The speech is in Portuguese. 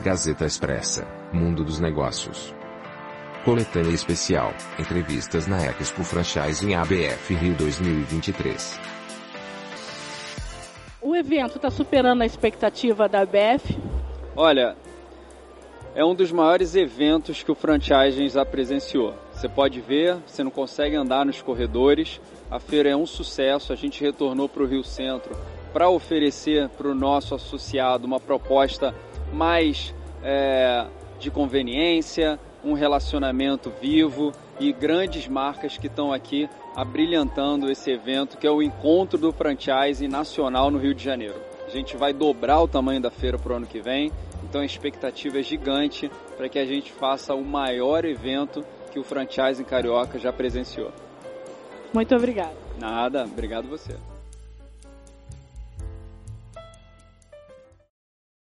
Gazeta Expressa, Mundo dos Negócios. Coletânea especial, entrevistas na Expo Franchising ABF Rio 2023. O evento está superando a expectativa da ABF? Olha, é um dos maiores eventos que o Franchising já presenciou. Você pode ver, você não consegue andar nos corredores. A feira é um sucesso. A gente retornou para o Rio Centro para oferecer para o nosso associado uma proposta mais é, de conveniência, um relacionamento vivo e grandes marcas que estão aqui abrilhantando esse evento, que é o encontro do franchise nacional no Rio de Janeiro. A gente vai dobrar o tamanho da feira para o ano que vem, então a expectativa é gigante para que a gente faça o maior evento que o franchising carioca já presenciou. Muito obrigado. Nada, obrigado você.